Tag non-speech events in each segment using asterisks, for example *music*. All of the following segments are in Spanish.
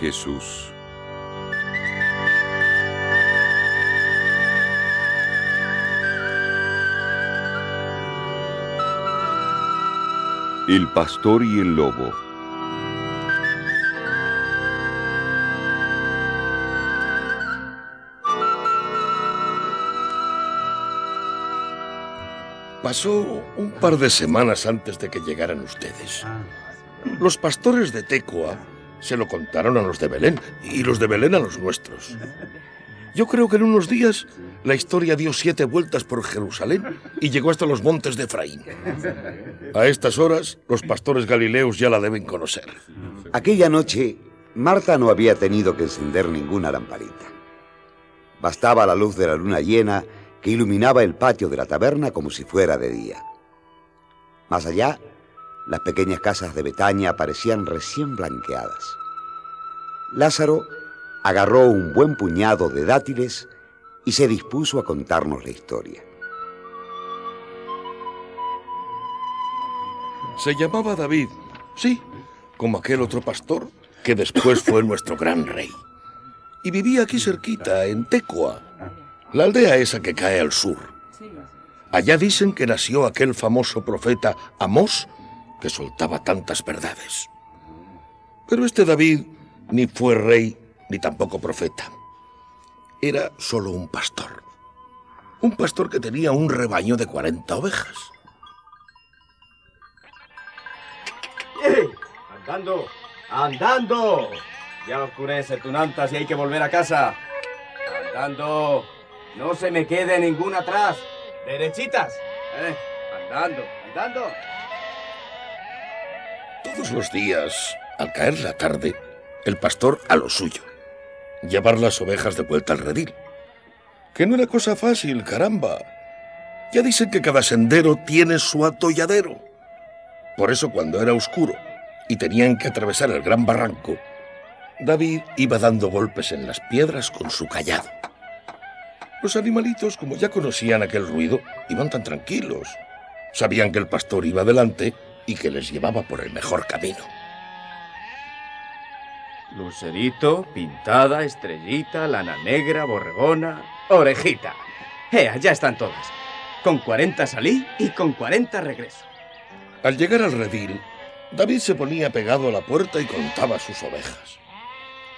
Jesús. El pastor y el lobo. Pasó un par de semanas antes de que llegaran ustedes. Los pastores de Tecoa se lo contaron a los de Belén y los de Belén a los nuestros. Yo creo que en unos días la historia dio siete vueltas por Jerusalén y llegó hasta los montes de Efraín. A estas horas, los pastores galileos ya la deben conocer. Aquella noche, Marta no había tenido que encender ninguna lamparita. Bastaba la luz de la luna llena que iluminaba el patio de la taberna como si fuera de día. Más allá, las pequeñas casas de Betania parecían recién blanqueadas. Lázaro agarró un buen puñado de dátiles y se dispuso a contarnos la historia. Se llamaba David, sí, como aquel otro pastor que después fue *laughs* nuestro gran rey. Y vivía aquí cerquita, en Tecoa, la aldea esa que cae al sur. Allá dicen que nació aquel famoso profeta Amós, que soltaba tantas verdades. Pero este David ni fue rey ni tampoco profeta. Era solo un pastor. Un pastor que tenía un rebaño de 40 ovejas. ¡Eh! ¡Andando! ¡Andando! Ya oscurece, Tunantas, y hay que volver a casa. ¡Andando! No se me quede ninguna atrás. Derechitas. Eh, andando, andando. Todos los días, al caer la tarde, el pastor a lo suyo. Llevar las ovejas de vuelta al redil. Que no era cosa fácil, caramba. Ya dicen que cada sendero tiene su atolladero. Por eso cuando era oscuro y tenían que atravesar el gran barranco, David iba dando golpes en las piedras con su callado. Los animalitos, como ya conocían aquel ruido, iban tan tranquilos. Sabían que el pastor iba delante y que les llevaba por el mejor camino. Lucerito, pintada, estrellita, lana negra, borregona, orejita. ¡Ea, ya están todas! Con 40 salí y con 40 regreso. Al llegar al redil, David se ponía pegado a la puerta y contaba sus ovejas.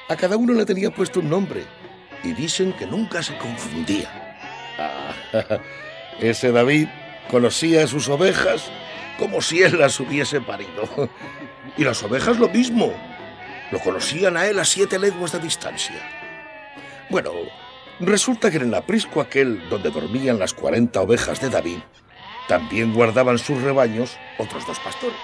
A cada uno le tenía puesto un nombre y dicen que nunca se confundía. Ah, *laughs* ese David conocía a sus ovejas como si él las hubiese parido. Y las ovejas lo mismo. Lo conocían a él a siete leguas de distancia. Bueno, resulta que en el aprisco aquel donde dormían las cuarenta ovejas de David, también guardaban sus rebaños otros dos pastores.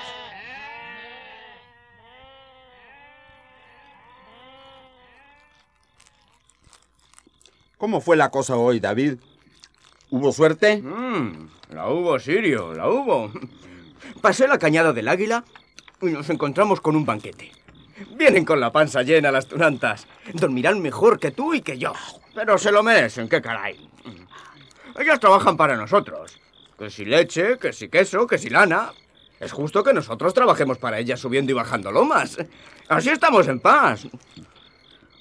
¿Cómo fue la cosa hoy, David? ¿Hubo suerte? Mm, la hubo, Sirio, la hubo. Pasé la cañada del águila y nos encontramos con un banquete. Vienen con la panza llena las tunantas. Dormirán mejor que tú y que yo. Pero se lo merecen, qué caray. Ellas trabajan para nosotros. Que si leche, que si queso, que si lana. Es justo que nosotros trabajemos para ellas subiendo y bajando lomas. Así estamos en paz.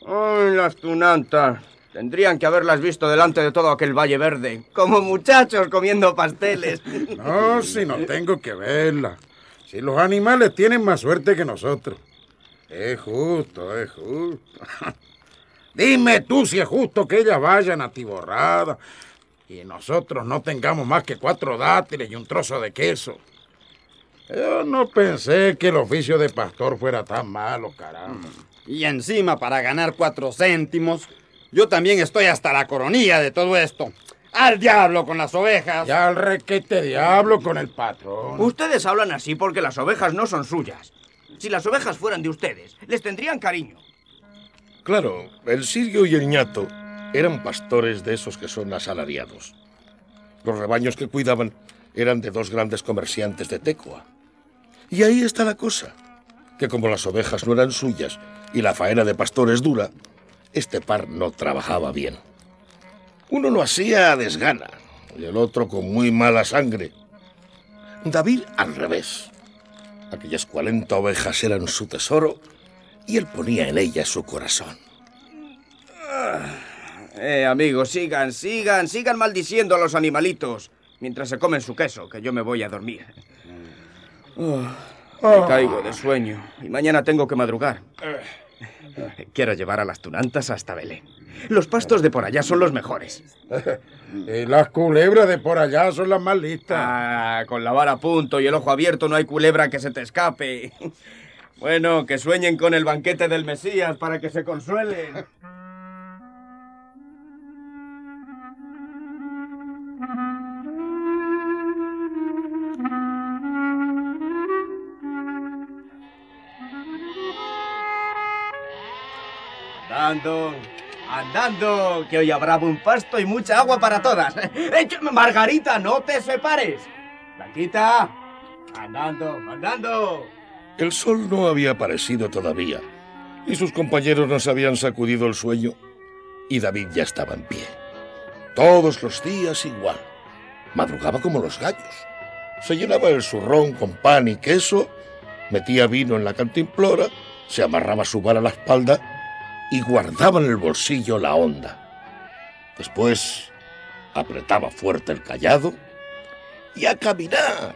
Ay, las tunantas. Tendrían que haberlas visto delante de todo aquel valle verde, como muchachos comiendo pasteles. *laughs* No, si no tengo que verla. Si los animales tienen más suerte que nosotros. Es justo, es justo. *laughs* Dime tú si es justo que ellas vayan atiborradas y nosotros no tengamos más que cuatro dátiles y un trozo de queso. Yo no pensé que el oficio de pastor fuera tan malo, caramba. Y encima, para ganar cuatro céntimos, yo también estoy hasta la coronilla de todo esto. ¡Al diablo con las ovejas! Ya al requete diablo con el patrón. Ustedes hablan así porque las ovejas no son suyas. Si las ovejas fueran de ustedes, les tendrían cariño. Claro, el sirio y el ñato eran pastores de esos que son asalariados. Los rebaños que cuidaban eran de dos grandes comerciantes de Tecoa. Y ahí está la cosa, que como las ovejas no eran suyas y la faena de pastor es dura, este par no trabajaba bien. Uno lo hacía a desgana y el otro con muy mala sangre. David al revés. Aquellas 40 ovejas eran su tesoro y él ponía en ella su corazón. Eh, amigos, sigan, sigan, sigan maldiciendo a los animalitos mientras se comen su queso, que yo me voy a dormir. Oh, me caigo de sueño y mañana tengo que madrugar. *laughs* Quiero llevar a las tunantas hasta Belén. Los pastos de por allá son los mejores. *laughs* Y las culebras de por allá son las más listas. Ah, con la vara a punto y el ojo abierto no hay culebra que se te escape. *laughs* Bueno, que sueñen con el banquete del Mesías para que se consuelen. Andando, andando, que hoy habrá buen pasto y mucha agua para todas. *laughs* Margarita, no te separes. Blanquita, andando, andando. El sol no había aparecido todavía y sus compañeros nos habían sacudido el sueño y David ya estaba en pie. Todos los días igual. Madrugaba como los gallos. Se llenaba el zurrón con pan y queso, metía vino en la cantimplora, se amarraba su vara a la espalda y guardaba en el bolsillo la honda. Después apretaba fuerte el callado y a caminar.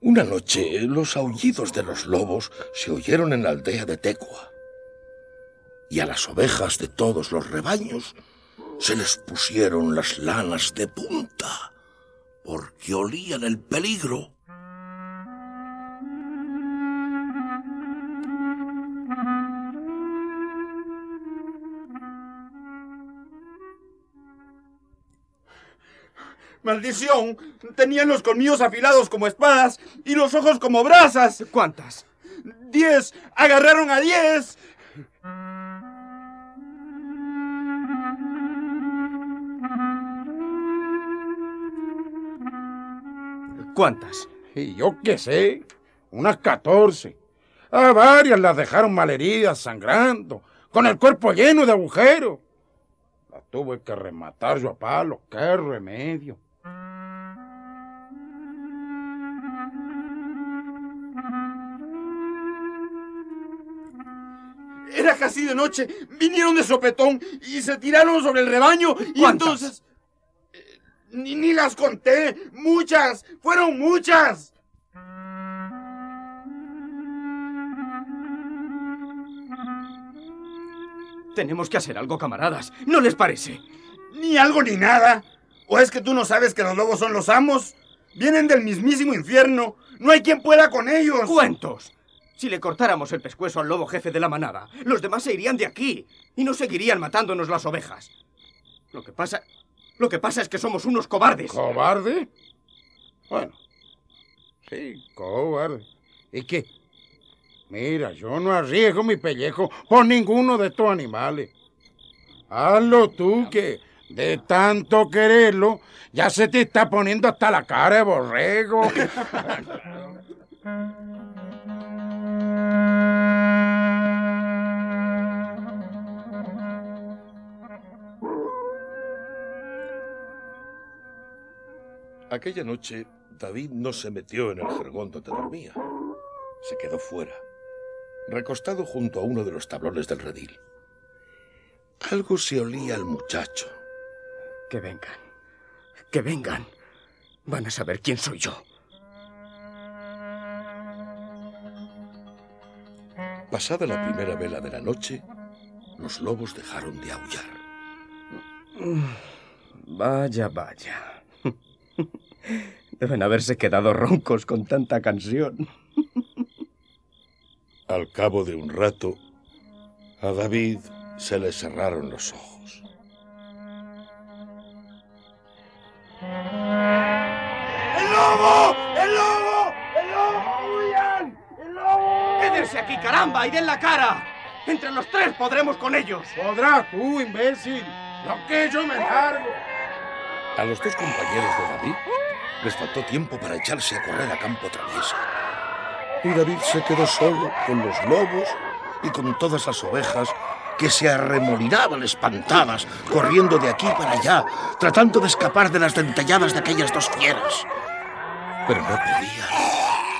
Una noche los aullidos de los lobos se oyeron en la aldea de Tecua y a las ovejas de todos los rebaños se les pusieron las lanas de punta porque olían el peligro. ¡Maldición! Tenían los colmillos afilados como espadas y los ojos como brasas. ¿Cuántas? ¡Diez! ¡Agarraron a diez! ¿Cuántas? Y yo qué sé, unas catorce. A varias las dejaron malheridas, sangrando, con el cuerpo lleno de agujeros. Las tuve que rematar yo a palo, qué remedio. Era casi de noche. Vinieron de sopetón y se tiraron sobre el rebaño. Y ¿Cuántas? entonces. Ni, ni las conté. Muchas. Fueron muchas. Tenemos que hacer algo, camaradas. ¿No les parece? Ni algo ni nada. ¿O es que tú no sabes que los lobos son los amos? Vienen del mismísimo infierno. No hay quien pueda con ellos. ¡Cuentos! Si le cortáramos el pescuezo al lobo jefe de la manada, los demás se irían de aquí y no seguirían matándonos las ovejas. Lo que pasa. Lo que pasa es que somos unos cobardes. ¿Cobarde? Bueno, sí, cobarde. ¿Y qué? Mira, yo no arriesgo mi pellejo por ninguno de estos animales. Hazlo tú, que de tanto quererlo, ya se te está poniendo hasta la cara de borrego. *laughs* Aquella noche, David no se metió en el jergón donde dormía. Se quedó fuera, recostado junto a uno de los tablones del redil. Algo se olía al muchacho. Que vengan. Que vengan. Van a saber quién soy yo. Pasada la primera vela de la noche, los lobos dejaron de aullar. Vaya, vaya. Deben haberse quedado roncos con tanta canción. Al cabo de un rato, a David se le cerraron los ojos. ¡El lobo! ¡El lobo! ¡El lobo! ¡Huyan! ¡El lobo! ¡Quédense aquí, caramba! ¡Y den la cara! Entre los tres podremos con ellos. Podrás tú, imbécil. Lo que yo me encargo. A los dos compañeros de David les faltó tiempo para echarse a correr a campo traviesa. Y David se quedó solo con los lobos y con todas las ovejas que se arremolinaban espantadas, corriendo de aquí para allá, tratando de escapar de las dentelladas de aquellas dos fieras. Pero no podían.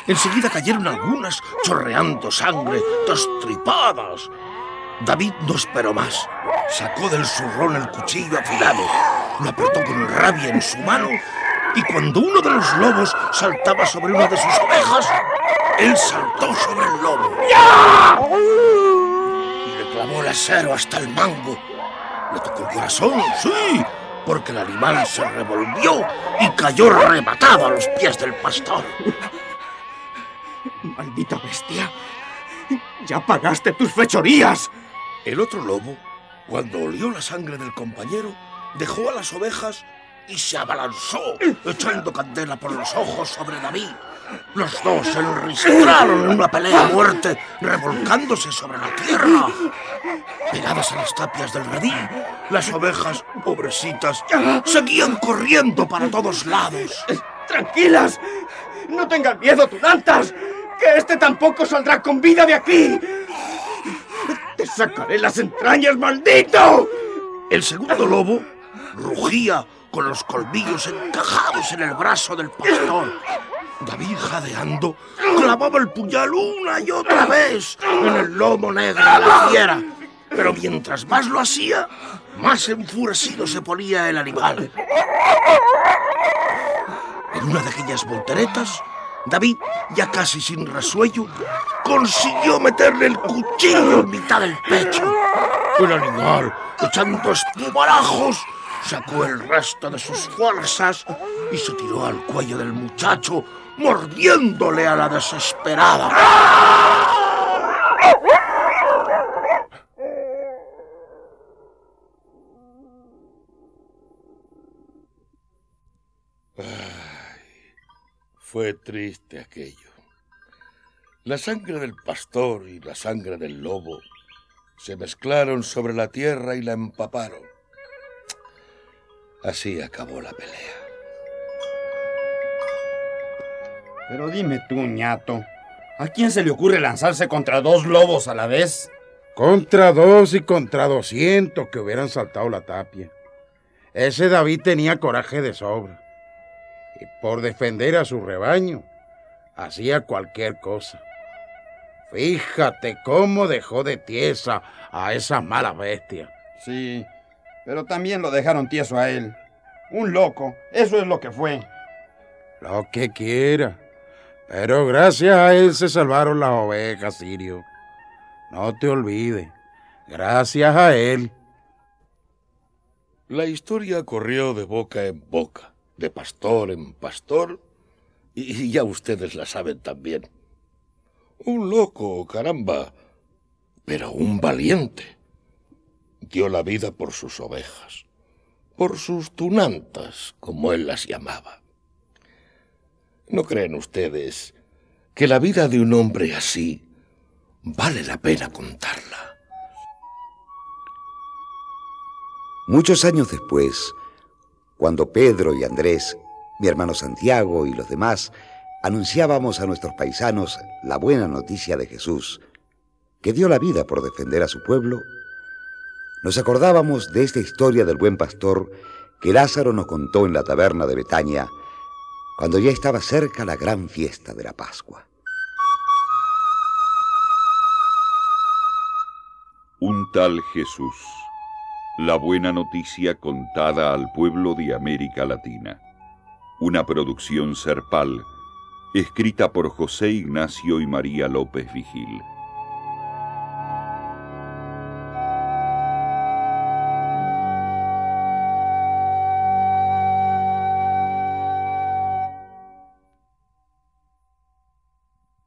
Enseguida cayeron algunas, chorreando sangre, destripadas. David no esperó más. Sacó del zurrón el cuchillo afilado, lo apretó con rabia en su mano y cuando uno de los lobos saltaba sobre una de sus ovejas, él saltó sobre el lobo. Y le clavó el acero hasta el mango. Le tocó el corazón, sí, porque el animal se revolvió y cayó rematado a los pies del pastor. ¡Maldita bestia! ¡Ya pagaste tus fechorías! El otro lobo, cuando olió la sangre del compañero, dejó a las ovejas y se abalanzó, echando candela por los ojos sobre David. Los dos se enristraron en una pelea a muerte, revolcándose sobre la tierra. Pegadas a las tapias del redil, las ovejas, pobrecitas, seguían corriendo para todos lados. ¡Tranquilas! ¡No tengan miedo, tunantas! ¡Que este tampoco saldrá con vida de aquí! ¡Te sacaré las entrañas, maldito! El segundo lobo rugía con los colmillos encajados en el brazo del pastor. David, jadeando, clavaba el puñal una y otra vez en el lomo negro de la fiera. Pero mientras más lo hacía, más enfurecido se ponía el animal. En una de aquellas volteretas, David, ya casi sin resuello, consiguió meterle el cuchillo en mitad del pecho. El animal, echando espumarajos, sacó el resto de sus fuerzas y se tiró al cuello del muchacho, mordiéndole a la desesperada. fue triste aquello. La sangre del pastor y la sangre del lobo se mezclaron sobre la tierra y la empaparon. Así acabó la pelea. Pero dime tú, ñato, ¿a quién se le ocurre lanzarse contra dos lobos a la vez? Contra dos y contra doscientos que hubieran saltado la tapia. Ese David tenía coraje de sobra. Y por defender a su rebaño, hacía cualquier cosa. Fíjate cómo dejó de tiesa a esa mala bestia. Sí, pero también lo dejaron tieso a él. Un loco, eso es lo que fue. Lo que quiera. Pero gracias a él se salvaron las ovejas, Sirio. No te olvides. Gracias a él. La historia corrió de boca en boca, de pastor en pastor, y ya ustedes la saben también. Un loco, caramba, pero un valiente dio la vida por sus ovejas, por sus tunantas, como él las llamaba. ¿No creen ustedes que la vida de un hombre así vale la pena contarla? Muchos años después, cuando Pedro y Andrés, mi hermano Santiago y los demás anunciábamos a nuestros paisanos la buena noticia de Jesús, que dio la vida por defender a su pueblo, nos acordábamos de esta historia del buen pastor que Lázaro nos contó en la taberna de Betania, cuando ya estaba cerca la gran fiesta de la Pascua. Un tal Jesús, la buena noticia contada al pueblo de América Latina. Una producción serpal, escrita por José Ignacio y María López Vigil.